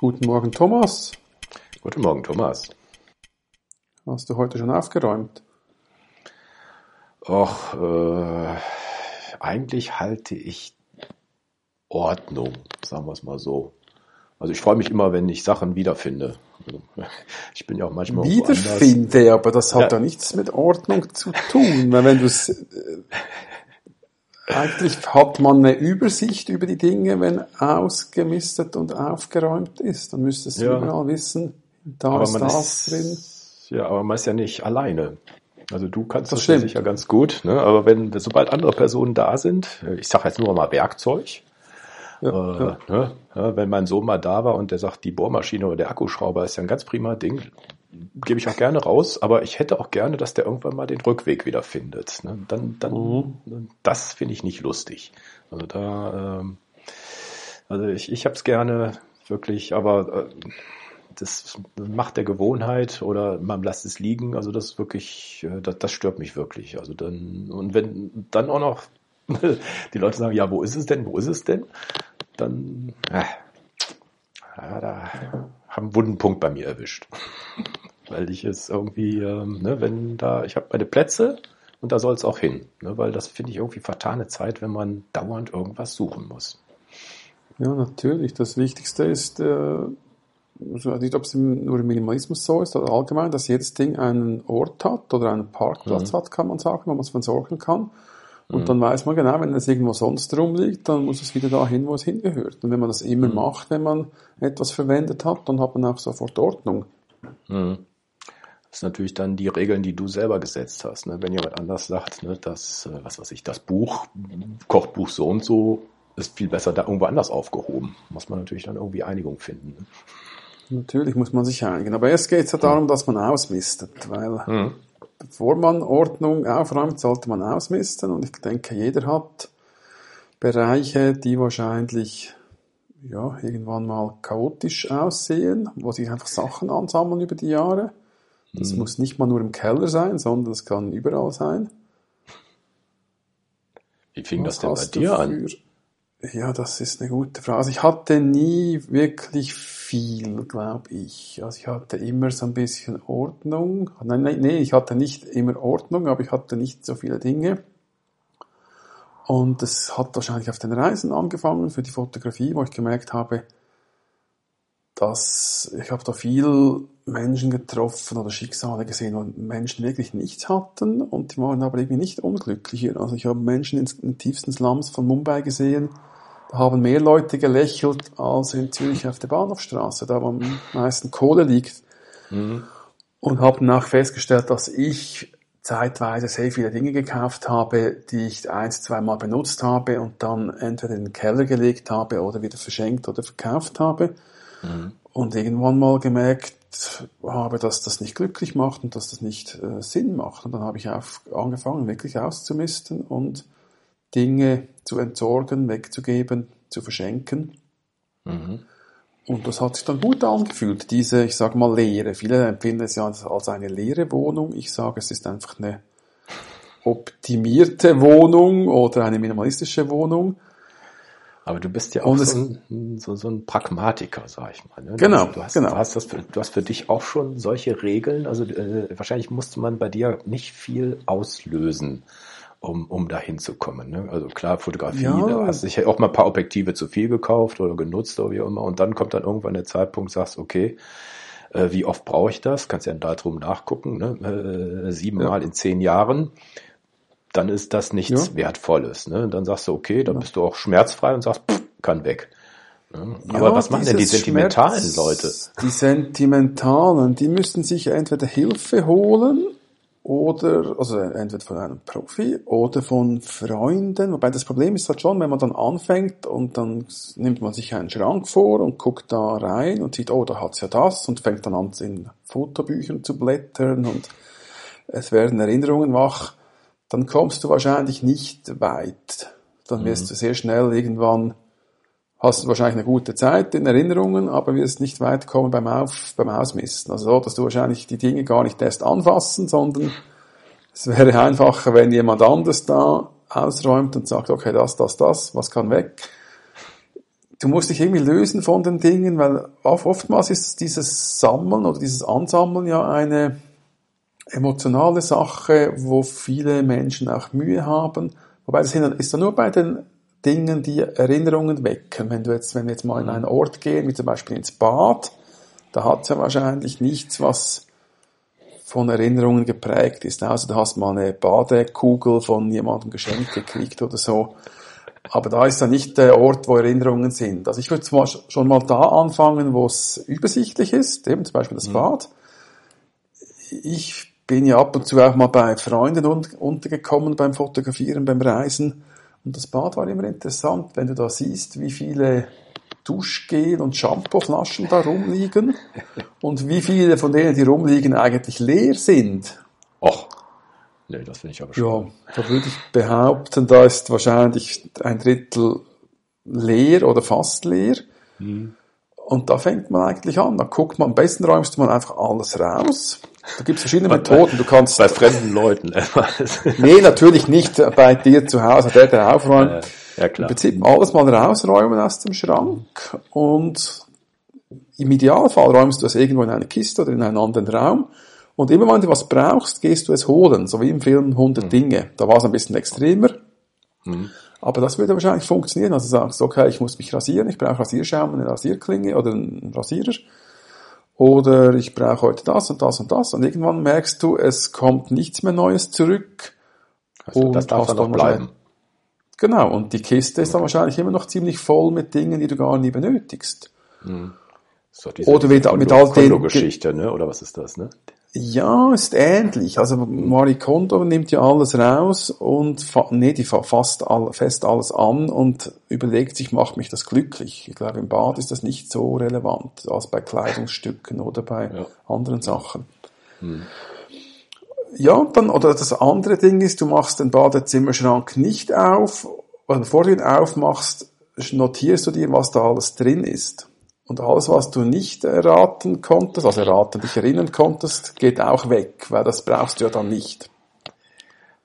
Guten Morgen, Thomas. Guten Morgen, Thomas. Hast du heute schon aufgeräumt? Och, äh, eigentlich halte ich Ordnung, sagen wir es mal so. Also ich freue mich immer, wenn ich Sachen wiederfinde. Also, ich bin ja auch manchmal Wiederfinde, aber das hat ja. ja nichts mit Ordnung zu tun. Weil wenn du es äh, eigentlich hat man eine Übersicht über die Dinge, wenn ausgemistet und aufgeräumt ist. Dann müsstest du ja. überall wissen, da aber ist das ist, drin. Ja, aber man ist ja nicht alleine. Also du kannst das, das sicher ganz gut, ne? aber wenn sobald andere Personen da sind, ich sage jetzt nur mal Werkzeug, ja, äh. Ne? Ja, wenn mein Sohn mal da war und der sagt, die Bohrmaschine oder der Akkuschrauber ist ja ein ganz prima Ding, gebe ich auch gerne raus, aber ich hätte auch gerne, dass der irgendwann mal den Rückweg wieder findet. Ne? Dann, dann, mhm. das finde ich nicht lustig. Also da, ähm, also ich, ich habe es gerne wirklich, aber äh, das macht der Gewohnheit oder man lässt es liegen. Also das wirklich, äh, das, das stört mich wirklich. Also dann und wenn dann auch noch die Leute sagen, ja, wo ist es denn, wo ist es denn? Dann, äh, ja, da haben wunden Punkt bei mir erwischt. Weil ich es irgendwie, ähm, ne, wenn da, ich habe meine Plätze und da soll es auch hin. Ne, weil das finde ich irgendwie vertane Zeit, wenn man dauernd irgendwas suchen muss. Ja, natürlich. Das Wichtigste ist, äh, also nicht, ob es nur im Minimalismus so ist oder allgemein, dass jedes Ding einen Ort hat oder einen Parkplatz mhm. hat, kann man sagen, wo man es versorgen kann. Und mhm. dann weiß man genau, wenn es irgendwo sonst rumliegt, dann muss es wieder dahin, wo es hingehört. Und wenn man das immer mhm. macht, wenn man etwas verwendet hat, dann hat man auch sofort Ordnung. Mhm. Das ist natürlich dann die Regeln, die du selber gesetzt hast. Ne? Wenn jemand anders sagt, ne, dass, äh, was weiß ich, das Buch, Kochbuch so und so, ist viel besser da irgendwo anders aufgehoben. Muss man natürlich dann irgendwie Einigung finden. Ne? Natürlich muss man sich einigen. Aber erst geht es ja darum, dass man ausmistet, weil mhm. bevor man Ordnung aufräumt, sollte man ausmisten. Und ich denke, jeder hat Bereiche, die wahrscheinlich ja, irgendwann mal chaotisch aussehen, wo sich einfach Sachen ansammeln über die Jahre. Das mhm. muss nicht mal nur im Keller sein, sondern es kann überall sein. Wie fing Was das denn bei dir an? Ja, das ist eine gute Frage. Also ich hatte nie wirklich viel, glaube ich. Also ich hatte immer so ein bisschen Ordnung. Nein, nein, nee, ich hatte nicht immer Ordnung, aber ich hatte nicht so viele Dinge. Und es hat wahrscheinlich auf den Reisen angefangen für die Fotografie, wo ich gemerkt habe, dass ich habe da viel Menschen getroffen oder Schicksale gesehen, wo Menschen wirklich nichts hatten und die waren aber irgendwie nicht unglücklicher. Also ich habe Menschen in den tiefsten Slums von Mumbai gesehen, da haben mehr Leute gelächelt als in Zürich auf der Bahnhofstraße, da wo am meisten Kohle liegt. Mhm. Und habe danach festgestellt, dass ich zeitweise sehr viele Dinge gekauft habe, die ich eins, zweimal benutzt habe und dann entweder in den Keller gelegt habe oder wieder verschenkt oder verkauft habe. Mhm. Und irgendwann mal gemerkt habe, dass das nicht glücklich macht und dass das nicht äh, Sinn macht. Und dann habe ich auf, angefangen, wirklich auszumisten und Dinge zu entsorgen, wegzugeben, zu verschenken. Mhm. Und das hat sich dann gut angefühlt, diese, ich sage mal, Leere. Viele empfinden es ja als eine leere Wohnung. Ich sage, es ist einfach eine optimierte Wohnung oder eine minimalistische Wohnung. Aber du bist ja auch so ein, so, so ein, Pragmatiker, sag ich mal. Ne? Genau, du hast, genau. Du hast, das für, du hast für dich auch schon solche Regeln. Also äh, wahrscheinlich musste man bei dir nicht viel auslösen, um, um da hinzukommen. Ne? Also klar, Fotografie, ja. da hast du sicher auch mal ein paar Objektive zu viel gekauft oder genutzt oder wie auch immer. Und dann kommt dann irgendwann der Zeitpunkt, sagst, okay, äh, wie oft brauche ich das? Kannst ja da drum nachgucken, ne? äh, siebenmal ja. in zehn Jahren dann ist das nichts ja. Wertvolles. Ne? Dann sagst du, okay, dann bist du auch schmerzfrei und sagst, pff, kann weg. Ne? Aber ja, was machen denn die sentimentalen Schmerz, Leute? Die sentimentalen, die müssen sich entweder Hilfe holen oder, also entweder von einem Profi oder von Freunden. Wobei das Problem ist halt schon, wenn man dann anfängt und dann nimmt man sich einen Schrank vor und guckt da rein und sieht, oh, da hat's ja das und fängt dann an, in Fotobüchern zu blättern und es werden Erinnerungen wach dann kommst du wahrscheinlich nicht weit. Dann wirst mhm. du sehr schnell irgendwann, hast du wahrscheinlich eine gute Zeit in Erinnerungen, aber wirst nicht weit kommen beim, Auf, beim Ausmisten. Also so, dass du wahrscheinlich die Dinge gar nicht erst anfassen, sondern es wäre einfacher, wenn jemand anders da ausräumt und sagt, okay, das, das, das, was kann weg. du musst dich irgendwie lösen von den Dingen, weil oftmals ist dieses Sammeln oder dieses Ansammeln ja eine emotionale Sache, wo viele Menschen auch Mühe haben. Wobei das ist dann nur bei den Dingen, die Erinnerungen wecken. Wenn du jetzt, wenn wir jetzt mal in einen Ort gehen, wie zum Beispiel ins Bad, da hat es ja wahrscheinlich nichts, was von Erinnerungen geprägt ist. Also du hast mal eine Badekugel von jemandem geschenkt gekriegt oder so. Aber da ist ja nicht der Ort, wo Erinnerungen sind. Also ich würde schon mal da anfangen, wo es übersichtlich ist, eben zum Beispiel das mhm. Bad. Ich bin ja ab und zu auch mal bei Freunden untergekommen beim Fotografieren, beim Reisen. Und das Bad war immer interessant, wenn du da siehst, wie viele Duschgel und Shampooflaschen da rumliegen und wie viele von denen, die rumliegen, eigentlich leer sind. Och, nee, das finde ich aber schon. Ja, da würde ich behaupten, da ist wahrscheinlich ein Drittel leer oder fast leer. Mhm. Und da fängt man eigentlich an. Da guckt man, am besten räumst du man einfach alles raus. Da gibt es verschiedene Methoden. Du kannst bei fremden Leuten. nee, natürlich nicht bei dir zu Hause, der, der aufräumt. Ja, klar. Im Prinzip alles mal rausräumen aus dem Schrank und im Idealfall räumst du es irgendwo in eine Kiste oder in einen anderen Raum. Und immer wenn du was brauchst, gehst du es holen. So wie im Film 100 mhm. Dinge. Da war es ein bisschen extremer. Mhm. Aber das würde wahrscheinlich funktionieren. Also sagst, okay, ich muss mich rasieren, ich brauche Rasierschaum, eine Rasierklinge oder einen Rasierer. Oder ich brauche heute das und das und das. Und irgendwann merkst du, es kommt nichts mehr Neues zurück. Also und das darf dann noch bleiben. Genau, und die Kiste ist dann wahrscheinlich immer noch ziemlich voll mit Dingen, die du gar nie benötigst. Hm. So, Oder mit, mit all den Geschichte, ne? Oder was ist das, ne? Ja, ist ähnlich. Also Marie Kondo nimmt ja alles raus und nee, die fasst all, fest alles an und überlegt sich, macht mich das glücklich. Ich glaube, im Bad ist das nicht so relevant als bei Kleidungsstücken oder bei ja. anderen Sachen. Hm. Ja, dann, oder das andere Ding ist, du machst den Badezimmerschrank nicht auf, oder bevor du ihn aufmachst, notierst du dir, was da alles drin ist. Und alles, was du nicht erraten konntest, also erraten, dich erinnern konntest, geht auch weg, weil das brauchst du ja dann nicht.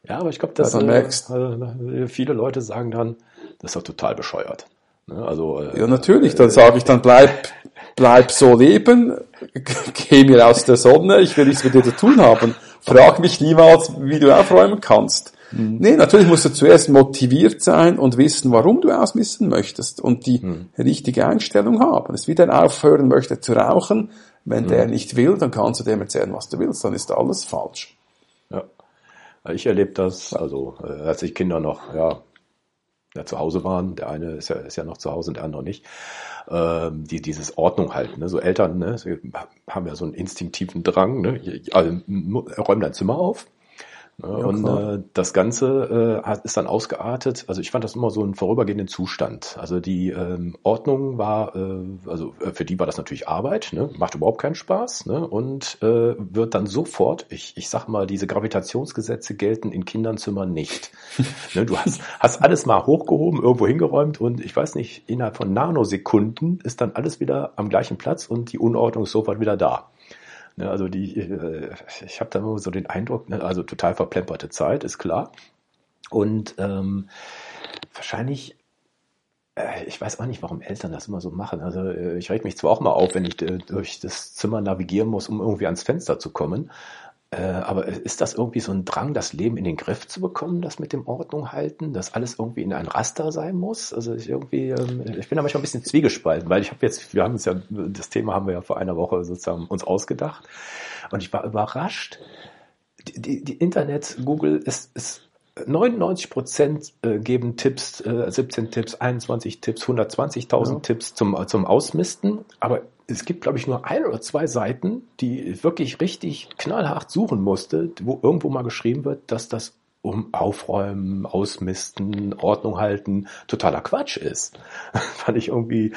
Ja, aber ich glaube, dass äh, merkst, äh, viele Leute sagen dann, das ist doch total bescheuert. Ne, also, äh, ja, natürlich, dann sage ich dann, bleib, bleib so leben, geh mir aus der Sonne, ich will nichts mit dir zu tun haben frag mich niemals, wie du aufräumen kannst. Mhm. Nee, natürlich musst du zuerst motiviert sein und wissen, warum du ausmissen möchtest und die mhm. richtige Einstellung haben. Es wie der aufhören möchte zu rauchen. Wenn mhm. der nicht will, dann kannst du dem erzählen, was du willst, dann ist alles falsch. Ja. Ich erlebe das, also äh, als ich Kinder noch ja, ja, zu Hause waren, der eine ist ja, ist ja noch zu Hause und der andere nicht, ähm, die, dieses Ordnung halten. Ne? So Eltern ne? Haben ja so einen instinktiven Drang, ne? also, räumen dein Zimmer auf, ja, und äh, das Ganze äh, ist dann ausgeartet. Also ich fand das immer so einen vorübergehenden Zustand. Also die ähm, Ordnung war, äh, also äh, für die war das natürlich Arbeit, ne? macht überhaupt keinen Spaß ne? und äh, wird dann sofort, ich, ich sag mal, diese Gravitationsgesetze gelten in Kindernzimmern nicht. ne? Du hast, hast alles mal hochgehoben, irgendwo hingeräumt und ich weiß nicht, innerhalb von Nanosekunden ist dann alles wieder am gleichen Platz und die Unordnung ist sofort wieder da. Ne, also die, äh, ich habe da immer so den Eindruck, ne, also total verplemperte Zeit, ist klar. Und ähm, wahrscheinlich äh, ich weiß auch nicht, warum Eltern das immer so machen. Also äh, ich reg mich zwar auch mal auf, wenn ich durch das Zimmer navigieren muss, um irgendwie ans Fenster zu kommen. Äh, aber ist das irgendwie so ein Drang, das Leben in den Griff zu bekommen, das mit dem Ordnung halten, dass alles irgendwie in ein Raster sein muss? Also ich irgendwie, ähm, ich bin da manchmal ein bisschen zwiegespalten, weil ich habe jetzt, wir haben es ja, das Thema haben wir ja vor einer Woche sozusagen uns ausgedacht und ich war überrascht. Die, die, die Internet, Google ist, ist 99 Prozent äh, geben Tipps, 17 Tipps, 21 Tipps, 120.000 ja. Tipps zum, zum Ausmisten, aber es gibt, glaube ich, nur ein oder zwei Seiten, die wirklich richtig knallhart suchen musste, wo irgendwo mal geschrieben wird, dass das um Aufräumen, Ausmisten, Ordnung halten, totaler Quatsch ist. Fand ich irgendwie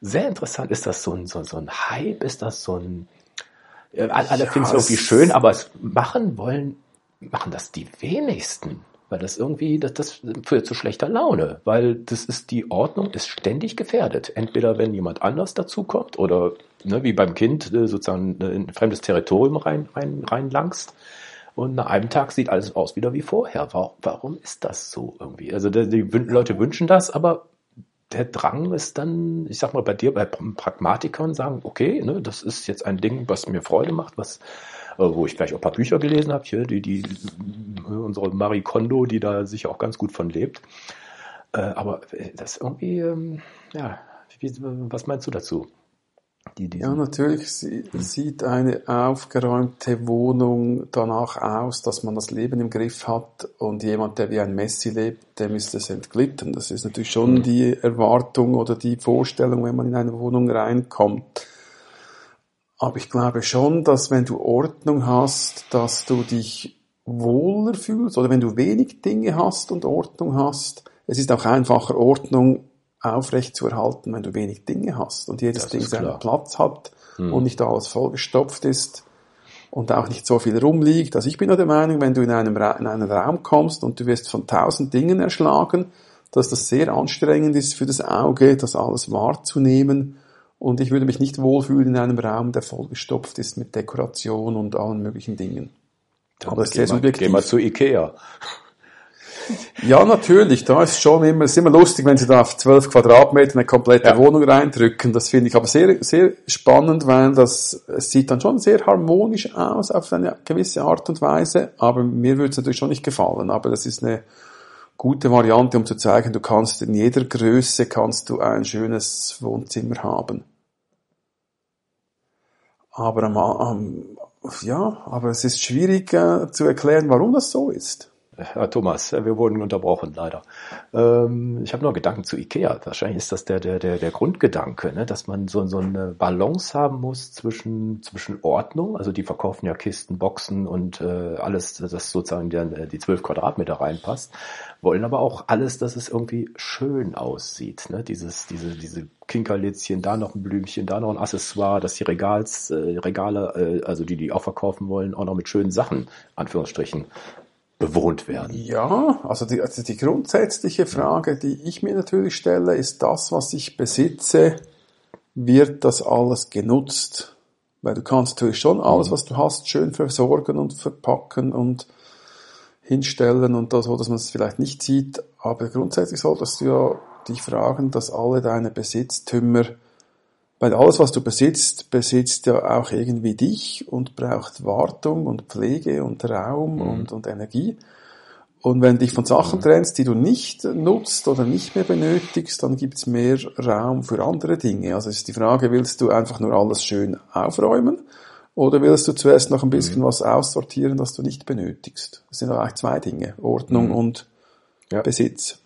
sehr interessant. Ist das so ein, so, so ein Hype? Ist das so ein, äh, alle ja, finden es irgendwie schön, aber es machen wollen, machen das die wenigsten. Weil das irgendwie, das, das führt zu schlechter Laune, weil das ist, die Ordnung ist ständig gefährdet. Entweder wenn jemand anders dazukommt oder ne, wie beim Kind äh, sozusagen äh, in ein fremdes Territorium rein, rein, reinlangst. Und nach einem Tag sieht alles aus wieder wie vorher. Warum, ist das so irgendwie? Also die, Leute wünschen das, aber der Drang ist dann, ich sag mal, bei dir, bei Pragmatikern sagen, okay, ne, das ist jetzt ein Ding, was mir Freude macht, was wo ich vielleicht auch ein paar Bücher gelesen habe, hier, die, die, unsere Marie Kondo, die da sicher auch ganz gut von lebt. Äh, aber das irgendwie, ähm, ja, was meinst du dazu? Ja, natürlich sieht eine aufgeräumte Wohnung danach aus, dass man das Leben im Griff hat und jemand, der wie ein Messi lebt, dem ist es entglitten. Das ist natürlich schon mhm. die Erwartung oder die Vorstellung, wenn man in eine Wohnung reinkommt. Aber ich glaube schon, dass wenn du Ordnung hast, dass du dich wohler fühlst oder wenn du wenig Dinge hast und Ordnung hast, es ist auch einfacher, Ordnung aufrecht zu erhalten, wenn du wenig Dinge hast und jedes Ding seinen Platz hat hm. und nicht alles vollgestopft ist und auch nicht so viel rumliegt. Also ich bin der Meinung, wenn du in, einem Ra in einen Raum kommst und du wirst von tausend Dingen erschlagen, dass das sehr anstrengend ist für das Auge, das alles wahrzunehmen. Und ich würde mich nicht wohlfühlen in einem Raum, der vollgestopft ist mit Dekoration und allen möglichen Dingen. Dann Aber das ist sehr subjektiv. Geh mal zu Ikea. Ja, natürlich. Da ist schon immer, ist immer lustig, wenn sie da auf 12 Quadratmeter eine komplette ja. Wohnung reindrücken. Das finde ich aber sehr, sehr spannend, weil das, es sieht dann schon sehr harmonisch aus auf eine gewisse Art und Weise. Aber mir würde es natürlich schon nicht gefallen. Aber das ist eine gute Variante, um zu zeigen, du kannst in jeder Größe kannst du ein schönes Wohnzimmer haben. Aber am, ja, aber es ist schwierig äh, zu erklären, warum das so ist. Herr Thomas, wir wurden unterbrochen, leider. Ähm, ich habe noch Gedanken zu Ikea. Wahrscheinlich ist das der, der, der, der Grundgedanke, ne? dass man so, so eine Balance haben muss zwischen, zwischen Ordnung, also die verkaufen ja Kisten, Boxen und äh, alles, das sozusagen die, die 12 Quadratmeter reinpasst, wollen aber auch alles, dass es irgendwie schön aussieht. Ne? Dieses, diese, diese Kinkerlitzchen, da noch ein Blümchen, da noch ein Accessoire, dass die Regals, äh, Regale, äh, also die, die auch verkaufen wollen, auch noch mit schönen Sachen, Anführungsstrichen, bewohnt werden? Ja, also die, also die grundsätzliche Frage, die ich mir natürlich stelle, ist das, was ich besitze, wird das alles genutzt? Weil du kannst natürlich schon alles, mhm. was du hast, schön versorgen und verpacken und hinstellen und das, so, dass man es vielleicht nicht sieht. Aber grundsätzlich solltest du ja dich fragen, dass alle deine Besitztümer weil alles, was du besitzt, besitzt ja auch irgendwie dich und braucht Wartung und Pflege und Raum mhm. und, und Energie. Und wenn du dich von Sachen mhm. trennst, die du nicht nutzt oder nicht mehr benötigst, dann gibt's mehr Raum für andere Dinge. Also ist die Frage, willst du einfach nur alles schön aufräumen oder willst du zuerst noch ein bisschen mhm. was aussortieren, das du nicht benötigst? Das sind eigentlich zwei Dinge, Ordnung mhm. und ja. Besitz.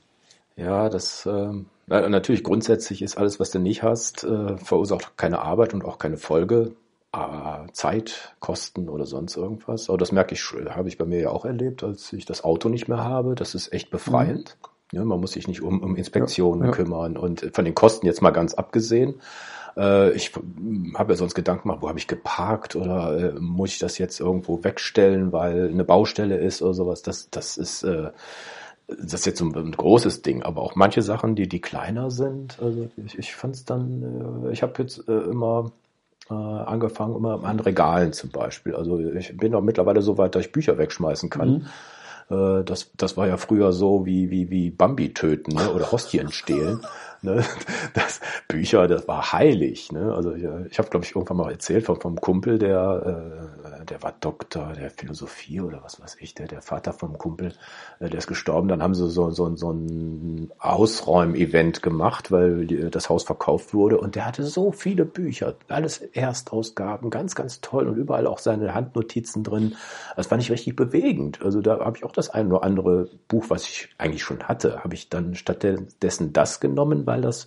Ja, das ähm, natürlich grundsätzlich ist alles, was du nicht hast, äh, verursacht keine Arbeit und auch keine Folge, äh, Zeit, Kosten oder sonst irgendwas. Aber das merke ich, habe ich bei mir ja auch erlebt, als ich das Auto nicht mehr habe. Das ist echt befreiend. Mhm. Ja, man muss sich nicht um, um Inspektionen ja, ja. kümmern und von den Kosten jetzt mal ganz abgesehen. Äh, ich habe ja sonst Gedanken gemacht, wo habe ich geparkt oder äh, muss ich das jetzt irgendwo wegstellen, weil eine Baustelle ist oder sowas. Das, das ist äh, das ist jetzt so ein, großes Ding, aber auch manche Sachen, die, die kleiner sind, also ich, ich fand es dann, äh, ich habe jetzt äh, immer äh, angefangen, immer an Regalen zum Beispiel. Also ich bin auch mittlerweile so weit, dass ich Bücher wegschmeißen kann. Mhm. Das, das war ja früher so wie, wie, wie Bambi töten ne? oder Hostien stehlen. Ne? Das Bücher, das war heilig. Ne? Also ich, ich habe, glaube ich, irgendwann mal erzählt vom, vom Kumpel, der, äh, der war Doktor der Philosophie oder was weiß ich, der, der Vater vom Kumpel, äh, der ist gestorben. Dann haben sie so, so, so ein Ausräum-Event gemacht, weil die, das Haus verkauft wurde und der hatte so viele Bücher, alles Erstausgaben, ganz, ganz toll und überall auch seine Handnotizen drin. Das fand ich richtig bewegend. Also da habe ich auch das ein oder andere Buch, was ich eigentlich schon hatte, habe ich dann stattdessen das genommen, weil das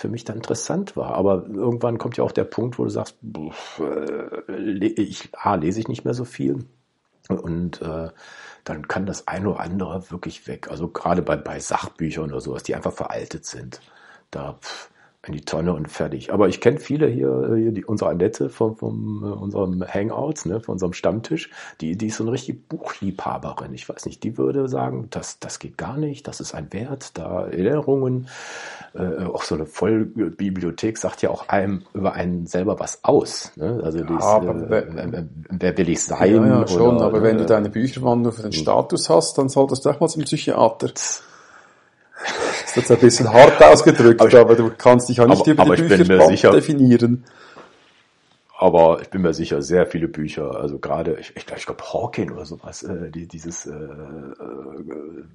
für mich dann interessant war. Aber irgendwann kommt ja auch der Punkt, wo du sagst, äh, ich, A, lese ich nicht mehr so viel und äh, dann kann das ein oder andere wirklich weg. Also gerade bei, bei Sachbüchern oder sowas, die einfach veraltet sind. Da, pff, in die Tonne und fertig. Aber ich kenne viele hier, hier die, unsere Annette von, von uh, unserem Hangouts, ne, von unserem Stammtisch, die, die ist so eine richtige Buchliebhaberin. Ich weiß nicht, die würde sagen, das, das geht gar nicht, das ist ein Wert, da Erinnerungen, äh, auch so eine Vollbibliothek sagt ja auch einem über einen selber was aus. Ne? Also ja, dies, äh, wer, wer, will ich sein? Ja, ja schon, oder, aber wenn du deine Bücherwand nur für den Status hast, dann solltest du auch mal zum Psychiater. Ist jetzt ein bisschen hart ausgedrückt, aber, ich, aber du kannst dich auch nicht aber, über die Bücher sicher, definieren. Aber ich bin mir sicher, sehr viele Bücher, also gerade, ich, ich glaube, ich glaube Hawking oder sowas, äh, die, dieses äh, äh,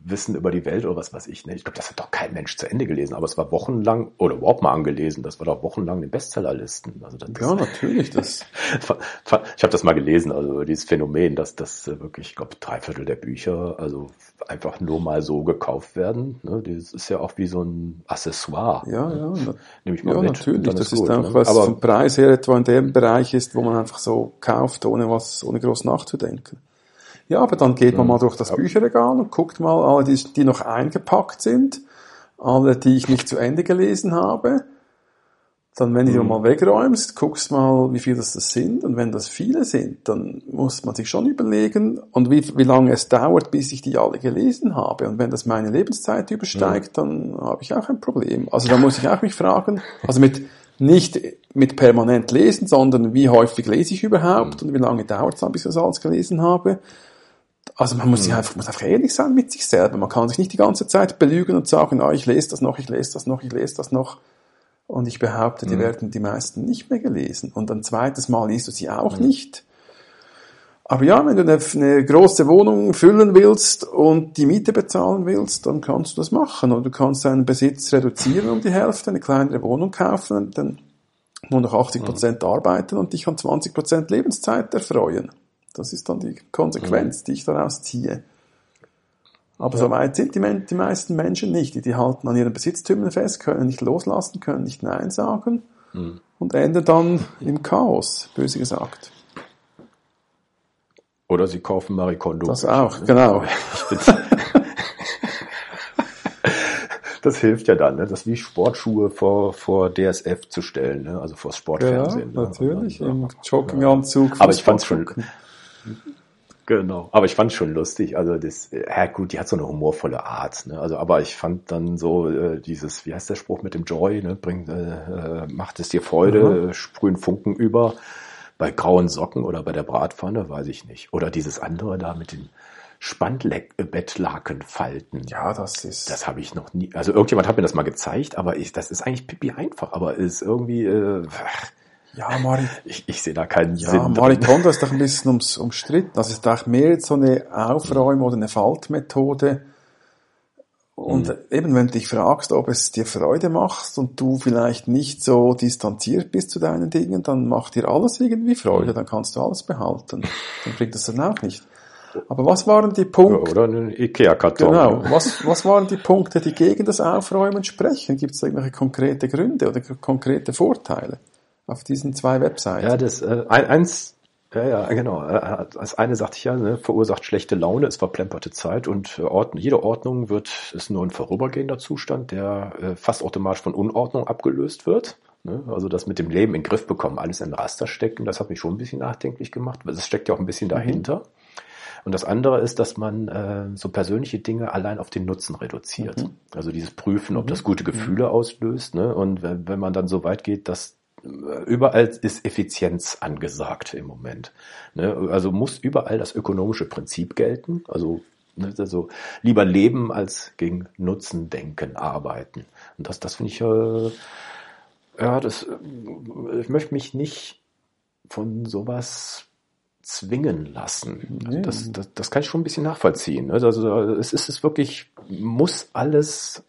Wissen über die Welt oder was weiß ich, ne? ich glaube, das hat doch kein Mensch zu Ende gelesen, aber es war wochenlang, oder überhaupt mal angelesen, das war doch wochenlang in Bestsellerlisten. Also das, ja, natürlich. Das. ich habe das mal gelesen, also dieses Phänomen, dass das wirklich, ich glaube, drei Viertel der Bücher, also einfach nur mal so gekauft werden. Ne? Das ist ja auch wie so ein Accessoire. Ja, ja. Ne? Nehme ich mal ja, mit. natürlich. Das ist, auch ne? was Aber vom Preis her etwa in dem Bereich ist, wo man einfach so kauft, ohne was, ohne groß nachzudenken. Ja, aber dann geht man mhm. mal durch das Bücherregal und guckt mal alle, die, die noch eingepackt sind, alle, die ich nicht zu Ende gelesen habe dann, wenn du mhm. mal wegräumst, guckst mal, wie viel das, das sind. Und wenn das viele sind, dann muss man sich schon überlegen, und wie, wie lange es dauert, bis ich die alle gelesen habe. Und wenn das meine Lebenszeit übersteigt, mhm. dann habe ich auch ein Problem. Also da muss ich auch mich fragen, also mit, nicht mit permanent lesen, sondern wie häufig lese ich überhaupt und wie lange dauert es dann, bis ich das alles gelesen habe. Also man muss sich mhm. einfach, muss einfach ehrlich sein mit sich selber. Man kann sich nicht die ganze Zeit belügen und sagen, ah, ich lese das noch, ich lese das noch, ich lese das noch. Und ich behaupte, die mhm. werden die meisten nicht mehr gelesen. Und ein zweites Mal liest du sie auch mhm. nicht. Aber ja, wenn du eine, eine, große Wohnung füllen willst und die Miete bezahlen willst, dann kannst du das machen. Und du kannst deinen Besitz reduzieren um die Hälfte, eine kleinere Wohnung kaufen, dann nur noch 80 mhm. Prozent mhm. arbeiten und dich an 20 Prozent Lebenszeit erfreuen. Das ist dann die Konsequenz, mhm. die ich daraus ziehe. Aber ja. so weit sind die, die, meisten Menschen nicht. Die, die halten an ihren Besitztümern fest, können nicht loslassen, können nicht Nein sagen mhm. und enden dann im Chaos, böse gesagt. Oder sie kaufen Marikondo. Das auch, genau. das hilft ja dann, ne? das wie Sportschuhe vor, vor DSF zu stellen, ne? also vor Sportfernsehen. Ja, natürlich, ne? im Jogginganzug. Aber ich fand's schon, Genau. Aber ich fand schon lustig. Also das, ja gut, die hat so eine humorvolle Art. Ne? Also, aber ich fand dann so äh, dieses, wie heißt der Spruch mit dem Joy? Ne? Bringt, äh, äh macht es dir Freude, mhm. sprühen Funken über. Bei grauen Socken oder bei der Bratpfanne, weiß ich nicht. Oder dieses andere da mit den Spandbettlakenfalten. Ja, das ist. Das habe ich noch nie. Also irgendjemand hat mir das mal gezeigt, aber ich, das ist eigentlich pipi einfach. Aber ist irgendwie. Äh, ja, Mari ich, ich sehe da keinen ja, Sinn. Ja, Maritondo ist doch ein bisschen ums, umstritten. Das ist doch mehr so eine Aufräum- oder eine Faltmethode. Und mhm. eben, wenn du dich fragst, ob es dir Freude macht und du vielleicht nicht so distanziert bist zu deinen Dingen, dann macht dir alles irgendwie Freude, dann kannst du alles behalten. Dann bringt es dann auch nicht. Aber was waren die Punkte? Oder ein Ikea-Karton. Genau. Was, was waren die Punkte, die gegen das Aufräumen sprechen? Gibt es irgendwelche konkrete Gründe oder konkrete Vorteile? Auf diesen zwei Websites. Ja, das äh, eins, ja, ja, genau. Äh, das eine sagte ich ja, ne, verursacht schlechte Laune, es verplemperte Zeit und äh, Ordnung, jede Ordnung wird ist nur ein vorübergehender Zustand, der äh, fast automatisch von Unordnung abgelöst wird. Ne? Also das mit dem Leben in den Griff bekommen, alles in Raster stecken, das hat mich schon ein bisschen nachdenklich gemacht, weil es steckt ja auch ein bisschen dahinter. Mhm. Und das andere ist, dass man äh, so persönliche Dinge allein auf den Nutzen reduziert. Mhm. Also dieses Prüfen, ob mhm. das gute Gefühle auslöst. Ne? Und wenn, wenn man dann so weit geht, dass überall ist Effizienz angesagt im Moment. Ne? Also muss überall das ökonomische Prinzip gelten. Also, ne, also lieber leben als gegen Nutzen denken, arbeiten. Und das, das finde ich, äh, ja, das, äh, ich möchte mich nicht von sowas zwingen lassen. Nee. Das, das, das kann ich schon ein bisschen nachvollziehen. Also es ist es wirklich, muss alles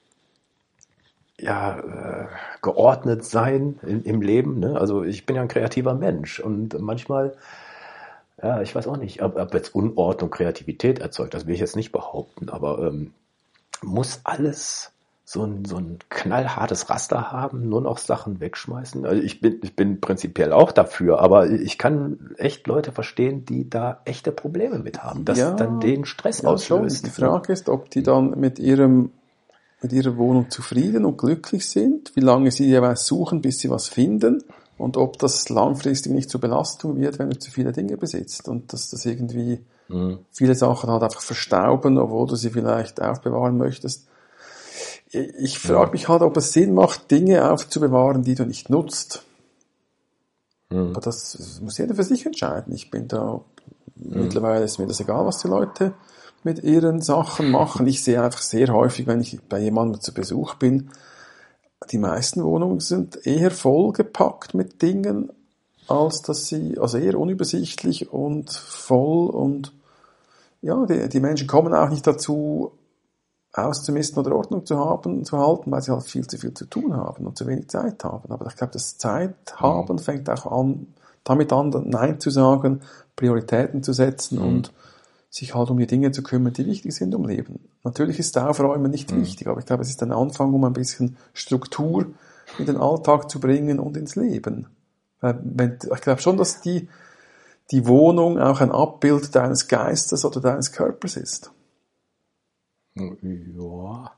ja, äh, geordnet sein in, im Leben. Ne? Also ich bin ja ein kreativer Mensch und manchmal, ja, ich weiß auch nicht, ob, ob jetzt Unordnung Kreativität erzeugt, das will ich jetzt nicht behaupten, aber ähm, muss alles so ein, so ein knallhartes Raster haben, nur noch Sachen wegschmeißen. Also ich bin, ich bin prinzipiell auch dafür, aber ich kann echt Leute verstehen, die da echte Probleme mit haben, dass ja, dann den Stress ja, auslöst. Schon. Die Frage ist, ob die dann mit ihrem mit ihrer Wohnung zufrieden und glücklich sind, wie lange sie jeweils suchen, bis sie was finden und ob das langfristig nicht zur Belastung wird, wenn du zu viele Dinge besitzt und dass das irgendwie mhm. viele Sachen halt einfach verstauben, obwohl du sie vielleicht aufbewahren möchtest. Ich frage mich halt, ob es Sinn macht, Dinge aufzubewahren, die du nicht nutzt. Mhm. Aber das muss jeder für sich entscheiden. Ich bin da, mhm. mittlerweile ist mir das egal, was die Leute mit ihren Sachen machen. Ich sehe einfach sehr häufig, wenn ich bei jemandem zu Besuch bin, die meisten Wohnungen sind eher vollgepackt mit Dingen, als dass sie, also eher unübersichtlich und voll und ja, die, die Menschen kommen auch nicht dazu, auszumisten oder Ordnung zu haben, zu halten, weil sie halt viel zu viel zu tun haben und zu wenig Zeit haben. Aber ich glaube, das Zeit haben mhm. fängt auch an, damit an, Nein zu sagen, Prioritäten zu setzen mhm. und sich halt um die Dinge zu kümmern, die wichtig sind im Leben. Natürlich ist Aufräumen nicht mhm. wichtig, aber ich glaube, es ist ein Anfang, um ein bisschen Struktur in den Alltag zu bringen und ins Leben. Wenn, ich glaube schon, dass die, die Wohnung auch ein Abbild deines Geistes oder deines Körpers ist. Ja.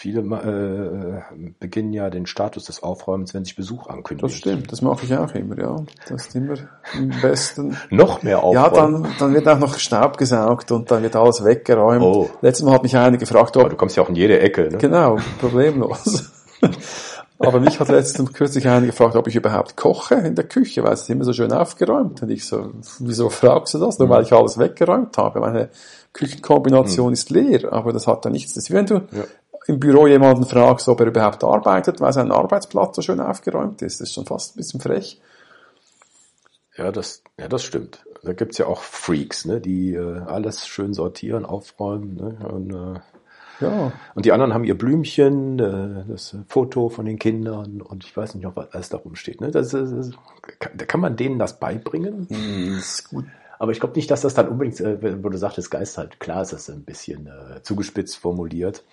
Viele äh, beginnen ja den Status des Aufräumens, wenn sich Besuch ankündigt. Das stimmt, das mache ich auch immer, ja. Das ist immer im besten. noch mehr aufräumen? Ja, dann, dann wird auch noch Staub gesaugt und dann wird alles weggeräumt. Oh. Letztes Mal hat mich einer gefragt, ob... Aber du kommst ja auch in jede Ecke, ne? Genau, problemlos. Aber mich hat letztens kürzlich einer gefragt, ob ich überhaupt koche in der Küche, weil es ist immer so schön aufgeräumt. Und ich so, wieso fragst du das? Nur weil ich alles weggeräumt habe. Meine Küchenkombination mhm. ist leer, aber das hat da nichts. Das ist, wenn du ja im Büro jemanden fragst, ob er überhaupt arbeitet, weil sein Arbeitsplatz so schön aufgeräumt ist. Das ist schon fast ein bisschen frech. Ja, das, ja, das stimmt. Da gibt's ja auch Freaks, ne, die äh, alles schön sortieren, aufräumen. Ne, und, äh, ja. und die anderen haben ihr Blümchen, äh, das Foto von den Kindern und ich weiß nicht noch, was alles da rumsteht. Ne? Das, das, das, kann, kann man denen das beibringen? Mm, ist gut. Aber ich glaube nicht, dass das dann unbedingt, äh, wo du sagtest, Geist halt, klar ist das ein bisschen äh, zugespitzt formuliert.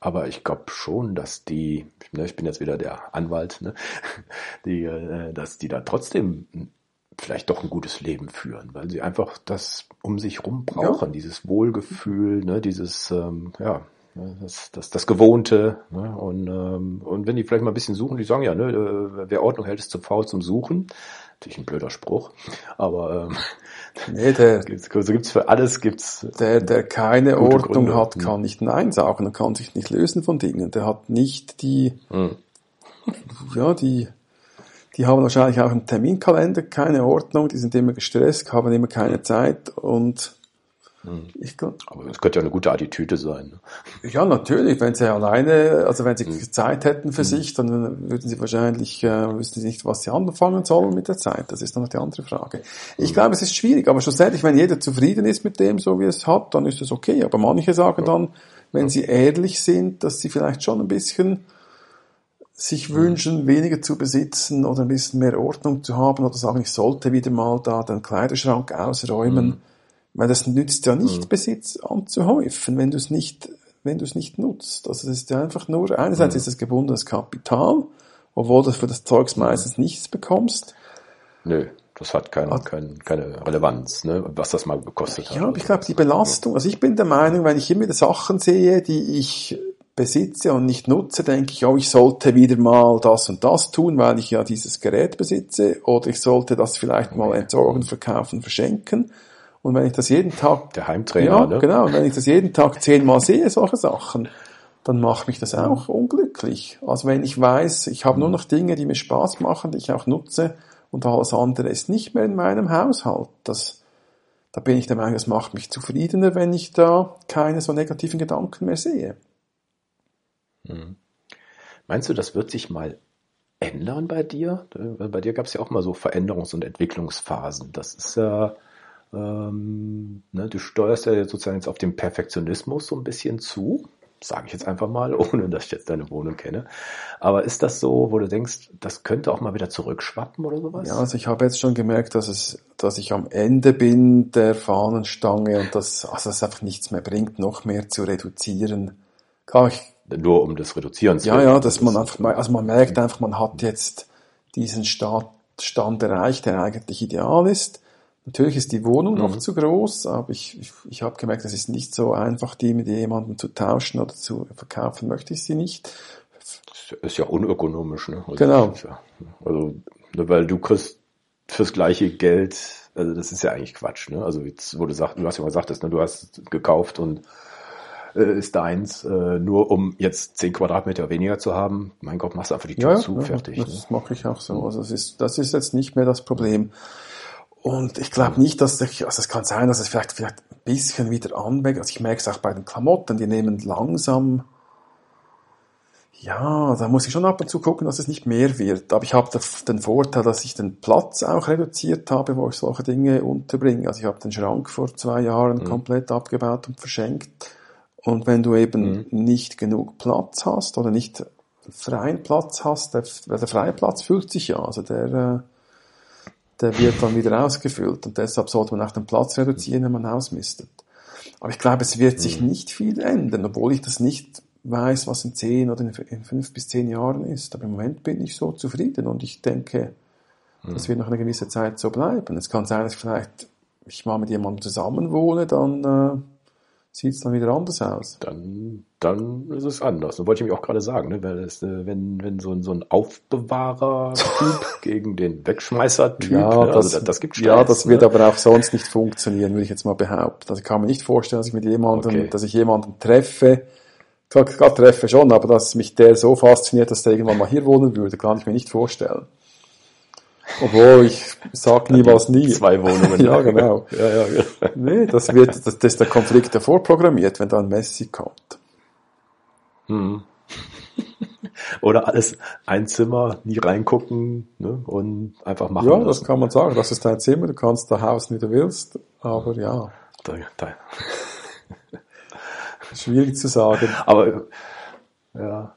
Aber ich glaube schon, dass die, ne, ich bin jetzt wieder der Anwalt, ne, die, äh, dass die da trotzdem vielleicht doch ein gutes Leben führen, weil sie einfach das um sich rum brauchen, ja. dieses Wohlgefühl, ne, dieses, ähm, ja, das, das, das Gewohnte. Ne? Und, ähm, und wenn die vielleicht mal ein bisschen suchen, die sagen ja, ne, äh, wer Ordnung hält, ist zu faul zum Suchen. Natürlich ein blöder Spruch, aber ähm, nee, der, so gibt's für alles gibt's. Der, der keine Ordnung Gründe. hat, kann nicht Nein sagen und kann sich nicht lösen von Dingen. Der hat nicht die, hm. ja, die, die haben wahrscheinlich auch einen Terminkalender, keine Ordnung, die sind immer gestresst, haben immer keine Zeit und hm. Glaub, Aber das könnte ja eine gute Attitüde sein. Ne? Ja, natürlich. Wenn sie alleine, also wenn sie hm. Zeit hätten für hm. sich, dann würden sie wahrscheinlich, äh, wüssten sie nicht, was sie anfangen sollen mit der Zeit. Das ist dann noch die andere Frage. Ich hm. glaube, es ist schwierig, aber schlussendlich, wenn jeder zufrieden ist mit dem, so wie es hat, dann ist es okay. Aber manche sagen ja. dann, wenn ja. sie ehrlich sind, dass sie vielleicht schon ein bisschen sich hm. wünschen, weniger zu besitzen oder ein bisschen mehr Ordnung zu haben oder sagen, ich sollte wieder mal da den Kleiderschrank ausräumen. Mhm weil das nützt ja nicht, mhm. Besitz anzuhäufen, wenn du es nicht, wenn du es nicht nutzt. Also es ist ja einfach nur, einerseits mhm. ist es gebundenes Kapital, obwohl du für das Zeugs mhm. meistens nichts bekommst. Nö, das hat keine, keine, keine Relevanz, ne, was das mal gekostet hat. Ja, aber ich glaube, die Belastung, also ich bin der Meinung, wenn ich immer wieder Sachen sehe, die ich besitze und nicht nutze, denke ich, oh, ich sollte wieder mal das und das tun, weil ich ja dieses Gerät besitze, oder ich sollte das vielleicht mal entsorgen, verkaufen, verschenken. Und wenn ich das jeden Tag... Der Heimtrainer, ja, ne? genau. Und wenn ich das jeden Tag zehnmal sehe, solche Sachen, dann macht mich das auch unglücklich. Also wenn ich weiß, ich habe nur noch Dinge, die mir Spaß machen, die ich auch nutze und alles andere ist nicht mehr in meinem Haushalt. Das, da bin ich der Meinung, das macht mich zufriedener, wenn ich da keine so negativen Gedanken mehr sehe. Hm. Meinst du, das wird sich mal ändern bei dir? Bei dir gab es ja auch mal so Veränderungs- und Entwicklungsphasen. Das ist ja ähm, ne, du steuerst ja sozusagen jetzt auf den Perfektionismus so ein bisschen zu, sage ich jetzt einfach mal, ohne dass ich jetzt deine Wohnung kenne. Aber ist das so, wo du denkst, das könnte auch mal wieder zurückschwappen oder sowas? Ja, also ich habe jetzt schon gemerkt, dass es, dass ich am Ende bin der Fahnenstange und dass also es einfach nichts mehr bringt, noch mehr zu reduzieren. Kann ich, Nur um das Reduzieren zu Ja, ja, dass man einfach, also man merkt einfach, man hat jetzt diesen Stand erreicht, der eigentlich ideal ist Natürlich ist die Wohnung mhm. noch zu groß, aber ich, ich, ich habe gemerkt, es ist nicht so einfach, die mit jemandem zu tauschen oder zu verkaufen, möchte ich sie nicht. Das ist ja unökonomisch, ne? Also genau. Ja, also, weil du kriegst fürs gleiche Geld, also das ist ja eigentlich Quatsch, ne? Also jetzt, wo du sagst, du hast ja mal gesagt, ne, du hast gekauft und äh, ist deins, äh, nur um jetzt zehn Quadratmeter weniger zu haben. Mein Gott, machst du einfach die Tür ja, zu, ja, fertig. Das ne? mache ich auch so. Also das ist, das ist jetzt nicht mehr das Problem. Und ich glaube nicht, dass ich, also es kann sein, dass es vielleicht, vielleicht ein bisschen wieder anwächst. Also ich merke es auch bei den Klamotten, die nehmen langsam, ja, da muss ich schon ab und zu gucken, dass es nicht mehr wird. Aber ich habe den Vorteil, dass ich den Platz auch reduziert habe, wo ich solche Dinge unterbringe. Also ich habe den Schrank vor zwei Jahren mhm. komplett abgebaut und verschenkt. Und wenn du eben mhm. nicht genug Platz hast oder nicht freien Platz hast, der, der freie Platz füllt sich ja. Also der, äh, der wird dann wieder ausgefüllt und deshalb sollte man auch den Platz reduzieren, wenn man ausmistet. Aber ich glaube, es wird sich mhm. nicht viel ändern, obwohl ich das nicht weiß, was in zehn oder in fünf bis zehn Jahren ist. Aber im Moment bin ich so zufrieden und ich denke, mhm. das wird noch eine gewisse Zeit so bleiben. Es kann sein, dass ich vielleicht ich mal mit jemandem zusammenwohne, dann äh, sieht es dann wieder anders aus. Dann, dann ist es anders. Das wollte ich mich auch gerade sagen, ne? weil äh, wenn, wenn so, ein so ein Aufbewahrer-Typ gegen den Wegschmeißer-Typ, ja, ne? das, also das, das gibt Stress, Ja, das ne? wird aber auch sonst nicht funktionieren, würde ich jetzt mal behaupten. Also ich kann mir nicht vorstellen, dass ich mit jemandem, okay. dass ich jemanden treffe, gerade treffe schon, aber dass mich der so fasziniert, dass der irgendwann mal hier wohnen würde, kann ich mir nicht vorstellen. Obwohl, ich sag nie was nie. Zwei Wohnungen. ja, genau. ja, ja, ja. Nee, das wird, das, das ist der Konflikt der vorprogrammiert, wenn da ein Messi kommt. Hm. Oder alles ein Zimmer, nie reingucken ne, und einfach machen. Ja, lassen. das kann man sagen. Das ist dein Zimmer, du kannst da hausen, wie du willst, aber ja. Da, da. Schwierig zu sagen. Aber ja,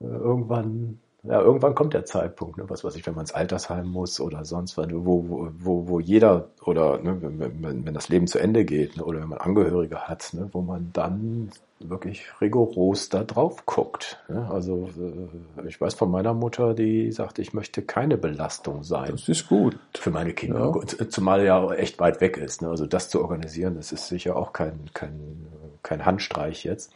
irgendwann ja, irgendwann kommt der Zeitpunkt, ne, was weiß ich, wenn man ins Altersheim muss oder sonst was, wo, wo, wo jeder oder ne, wenn, wenn das Leben zu Ende geht ne, oder wenn man Angehörige hat, ne, wo man dann wirklich rigoros da drauf guckt. Ne? Also äh, ich weiß von meiner Mutter, die sagt, ich möchte keine Belastung sein. Das ist gut. Für meine Kinder. Ja. Zumal ja echt weit weg ist. Ne? Also das zu organisieren, das ist sicher auch kein, kein, kein Handstreich jetzt.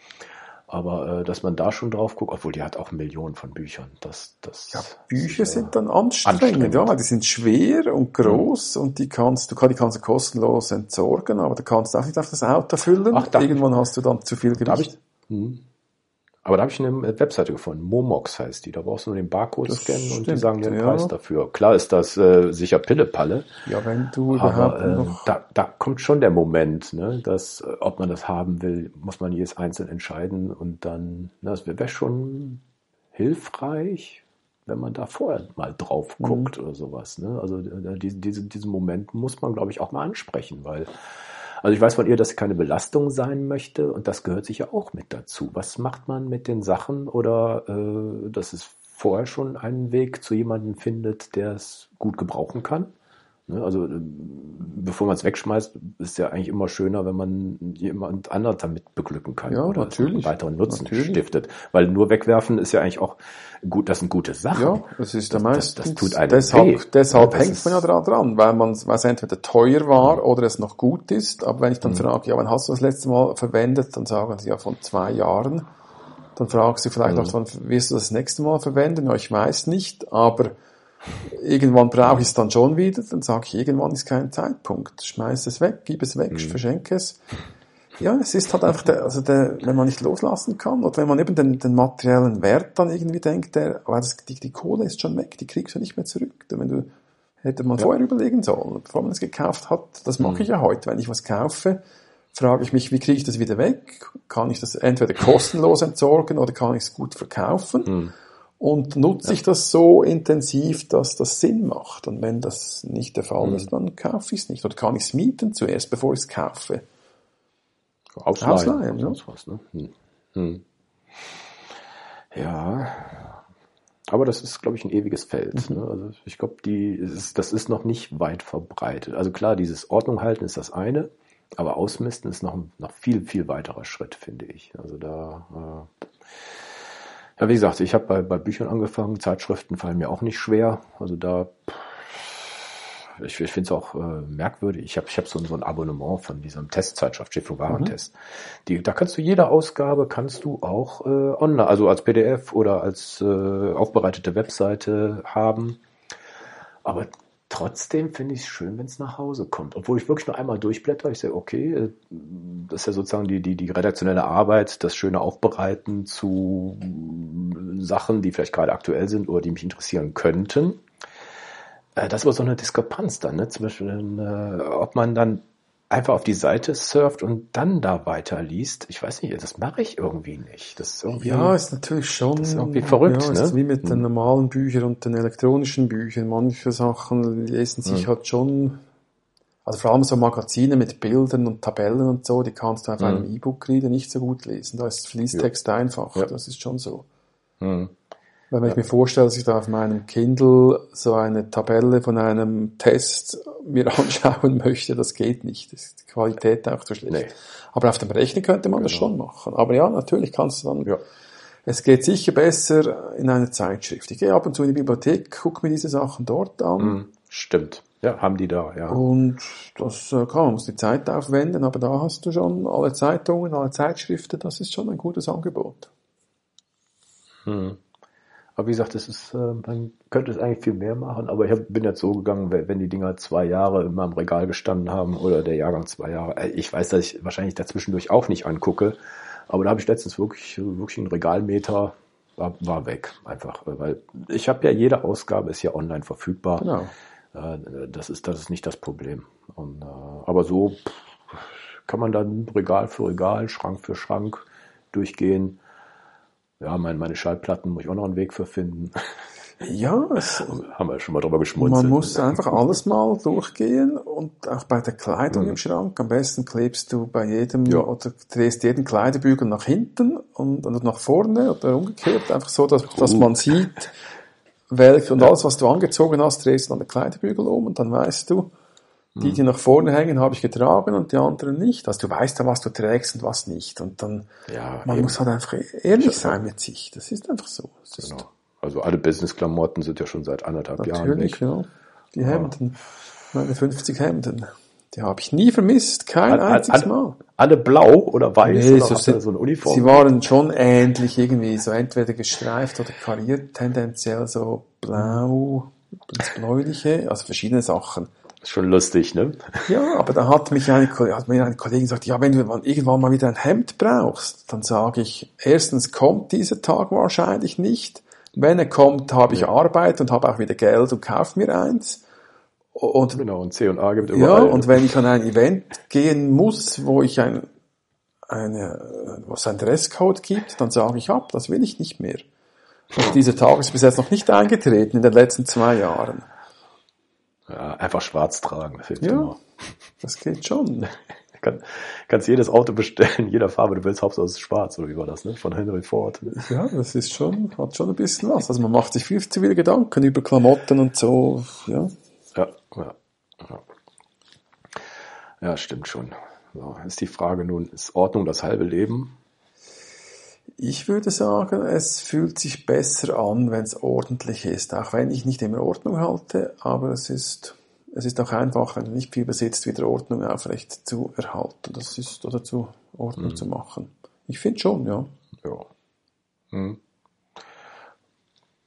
Aber äh, dass man da schon drauf guckt, obwohl die hat auch Millionen von Büchern. Das, das ja, Bücher ist, sind dann anstrengend, anstrengend, ja, die sind schwer und groß mhm. und die kannst du die kannst du kostenlos entsorgen, aber du kannst auch nicht auf das Auto füllen. Ach, Irgendwann hast du dann zu viel Gewicht. Ich, hm. Aber da habe ich eine Webseite gefunden, Momox heißt die. Da brauchst du nur den Barcode das scannen stimmt, und die sagen dir den ja. Preis dafür. Klar ist das äh, sicher Pillepalle. Ja, wenn du aber äh, da, da kommt schon der Moment, ne, dass äh, ob man das haben will, muss man jedes einzeln entscheiden und dann, ne, das wäre schon hilfreich, wenn man da vorher mal drauf mhm. guckt mhm. oder sowas. Ne? Also äh, diese, diese, diesen Moment muss man, glaube ich, auch mal ansprechen, weil also ich weiß von ihr, dass sie keine Belastung sein möchte und das gehört sicher auch mit dazu. Was macht man mit den Sachen oder äh, dass es vorher schon einen Weg zu jemandem findet, der es gut gebrauchen kann? Ne, also äh, bevor man es wegschmeißt, ist ja eigentlich immer schöner, wenn man jemand anderen damit beglücken kann ja, oder natürlich. weiteren Nutzen natürlich. stiftet. Weil nur wegwerfen ist ja eigentlich auch gut, das sind gute Sachen. Ja, das ist der meiste. Das, das, tut einem deshalb, weh. Deshalb hängt man ja dran, dran weil man es entweder teuer war oder es noch gut ist. Aber wenn ich dann mhm. frage, ja, wann hast du das letzte Mal verwendet, dann sagen sie ja von zwei Jahren. Dann fragst du vielleicht mhm. noch, wann wirst du das nächste Mal verwenden? Ja, ich weiß nicht, aber irgendwann brauche ich es dann schon wieder, dann sage ich, irgendwann ist kein Zeitpunkt. Schmeiß es weg, gib es weg, mhm. verschenke es. Ja, es ist halt einfach der, also der, wenn man nicht loslassen kann oder wenn man eben den, den materiellen Wert dann irgendwie denkt, der, weil das, die, die Kohle ist schon weg, die kriegst du nicht mehr zurück. Wenn du, hätte man ja. vorher überlegen sollen, bevor man es gekauft hat. Das mache mhm. ich ja heute. Wenn ich was kaufe, frage ich mich, wie kriege ich das wieder weg? Kann ich das entweder kostenlos entsorgen oder kann ich es gut verkaufen? Mhm und nutze ich das so intensiv, dass das Sinn macht. Und wenn das nicht der Fall mhm. ist, dann kaufe ich es nicht. Oder kann ich es mieten zuerst, bevor ich es kaufe? Ausleihen. Ausleihen ja. Was, ne? hm. Hm. Ja, aber das ist, glaube ich, ein ewiges Feld. Mhm. Ne? Also ich glaube, die ist, das ist noch nicht weit verbreitet. Also klar, dieses Ordnung halten ist das eine, aber ausmisten ist noch ein noch viel, viel weiterer Schritt, finde ich. Also da äh, ja, wie gesagt, ich habe bei, bei Büchern angefangen, Zeitschriften fallen mir auch nicht schwer. Also da, ich, ich finde es auch äh, merkwürdig. Ich habe ich hab so, so ein Abonnement von diesem Testzeitschrift, Chiffre-Warentest. Mhm. Die, da kannst du jede Ausgabe kannst du auch äh, online, also als PDF oder als äh, aufbereitete Webseite haben. Aber Trotzdem finde ich es schön, wenn es nach Hause kommt. Obwohl ich wirklich nur einmal durchblätter. Ich sage, okay, äh, das ist ja sozusagen die, die, die redaktionelle Arbeit, das schöne Aufbereiten zu Sachen, die vielleicht gerade aktuell sind oder die mich interessieren könnten. äh, das war so eine Diskrepanz dann, ne, zwischen, äh, ob man dann einfach auf die Seite surft und dann da weiterliest. Ich weiß nicht, das mache ich irgendwie nicht. Das ist irgendwie, ja, ist natürlich schon das ist irgendwie verrückt. Ja, ne? ist wie mit den normalen Büchern und den elektronischen Büchern. Manche Sachen lesen sich Mhm. halt schon, also vor allem so Magazine mit Bildern und Tabellen und so, die kannst du auf Mhm. einem E-Book-Reader nicht so gut lesen. Da ist Fließtext einfach. Ja. Das ist schon so. Hm. Weil wenn ich mir vorstelle, dass ich da auf meinem Kindle so eine Tabelle von einem Test mir anschauen möchte, das geht nicht. Das ist die Qualität auch zu schlecht. Nee. Aber auf dem Rechner könnte man das Genau. schon machen. Aber ja, natürlich kannst du dann, Ja. es geht sicher besser in einer Zeitschrift. Ich gehe ab und zu in die Bibliothek, gucke mir diese Sachen dort an Hm. Stimmt. Ja, haben die da, ja. und das äh, klar, man muss die Zeit aufwenden, aber da hast du schon alle Zeitungen, alle Zeitschriften, das ist schon ein gutes Angebot. Hm. Aber wie gesagt, das ist, äh, man könnte es eigentlich viel mehr machen, aber ich hab, bin jetzt so gegangen, wenn die Dinger zwei Jahre in meinem Regal gestanden haben oder der Jahrgang zwei Jahre. Äh, Ich weiß, dass ich wahrscheinlich dazwischendurch auch nicht angucke, aber da habe ich letztens wirklich, wirklich einen Regalmeter, war, war weg einfach, weil ich habe ja jede Ausgabe ist ja online verfügbar. Genau. Äh, Das ist, das ist nicht das Problem. Und, aber so kann man dann Regal für Regal, Schrank für Schrank durchgehen. Ja, mein, meine Schallplatten muss ich auch noch einen Weg für finden. Ja, es, Haben wir schon mal drüber geschmunzelt. Man muss einfach alles mal durchgehen und auch bei der Kleidung Mhm. im Schrank. Am besten klebst du bei jedem Ja. oder drehst jeden Kleiderbügel nach hinten und, und nach vorne oder umgekehrt. Einfach so, dass, dass man sieht, welche und alles, was du angezogen hast, drehst du an den Kleiderbügel um und dann weißt du, die, Mhm. die nach vorne hängen, habe ich getragen und die anderen nicht. Also du weißt ja, was du trägst und was nicht. Und dann, Ja, man eben. muss halt einfach ehrlich sein mit sich. Das ist einfach so. Das Genau. Also alle Business-Klamotten sind ja schon seit anderthalb Jahren Natürlich, ja. Die Hemden, meine 50 Hemden, die habe ich nie vermisst, kein Alle- einziges alle- Mal. Alle blau oder weiß Nee, oder so, sind, so eine Uniform? sie waren schon ähnlich irgendwie, so entweder gestreift oder kariert, tendenziell so blau, ins bläuliche, also verschiedene Sachen. Ist schon lustig, ne? Ja, aber da hat mich eine, hat mir eine Kollegin gesagt, ja, wenn du irgendwann mal wieder ein Hemd brauchst, dann sage ich, erstens kommt dieser Tag wahrscheinlich nicht. Wenn er kommt, habe ich Arbeit und habe auch wieder Geld und kaufe mir eins. Und Genau, und C und A gibt ja, überall. und wenn ich an ein Event gehen muss, wo ich ein, eine, wo es einen Dresscode gibt, dann sage ich ab, das will ich nicht mehr. Und dieser Tag ist bis jetzt noch nicht eingetreten in den letzten zwei Jahren. Ja, einfach schwarz tragen, das hilft Ja. immer. Das geht schon. Kann, kannst jedes Auto bestellen, jeder Farbe, du willst, Hauptsache es ist schwarz, oder wie war das, ne? Von Henry Ford. Ja, das ist schon, hat schon ein bisschen was. Also man macht sich viel zu viele Gedanken über Klamotten und so, ja. Ja, ja. Ja, ja stimmt schon. So, ist die Frage nun, ist Ordnung das halbe Leben? Ich würde sagen, es fühlt sich besser an, wenn es ordentlich ist. Auch wenn ich nicht immer Ordnung halte, aber es ist, es ist auch einfach, wenn du nicht viel besitzt, wieder Ordnung aufrecht zu erhalten. Das ist, oder zu Ordnung zu machen. Ich finde schon, ja. Ja. Hm.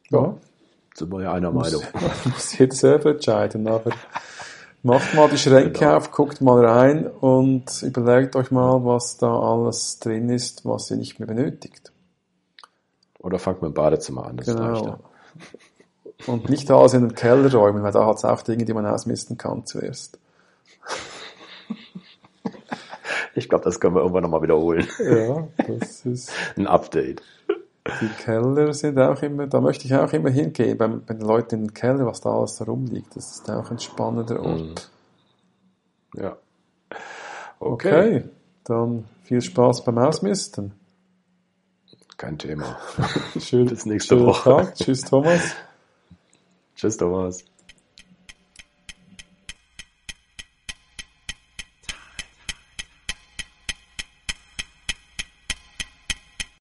Ja. Sind wir ja einer Meinung. Muss jeder selber entscheiden, aber macht mal die Schränke Genau. auf, guckt mal rein und überlegt euch mal, was da alles drin ist, was ihr nicht mehr benötigt. Oder fangt mit dem Badezimmer an, das ist Genau. leichter. Und nicht alles in den Keller räumen, weil da hat es auch Dinge, die man ausmisten kann zuerst. Ich glaube, das können wir irgendwann nochmal wiederholen. Ja, das ist, Ein Update. Die Keller sind auch immer, da möchte ich auch immer hingehen, bei, bei den Leuten in den Keller, was da alles rumliegt. Das ist auch ein spannender Ort. Ja. Okay, dann viel Spaß beim Ausmisten. Kein Thema. Schön, Bis nächste Woche. Tag. Tschüss, Thomas. Tschüss, Thomas.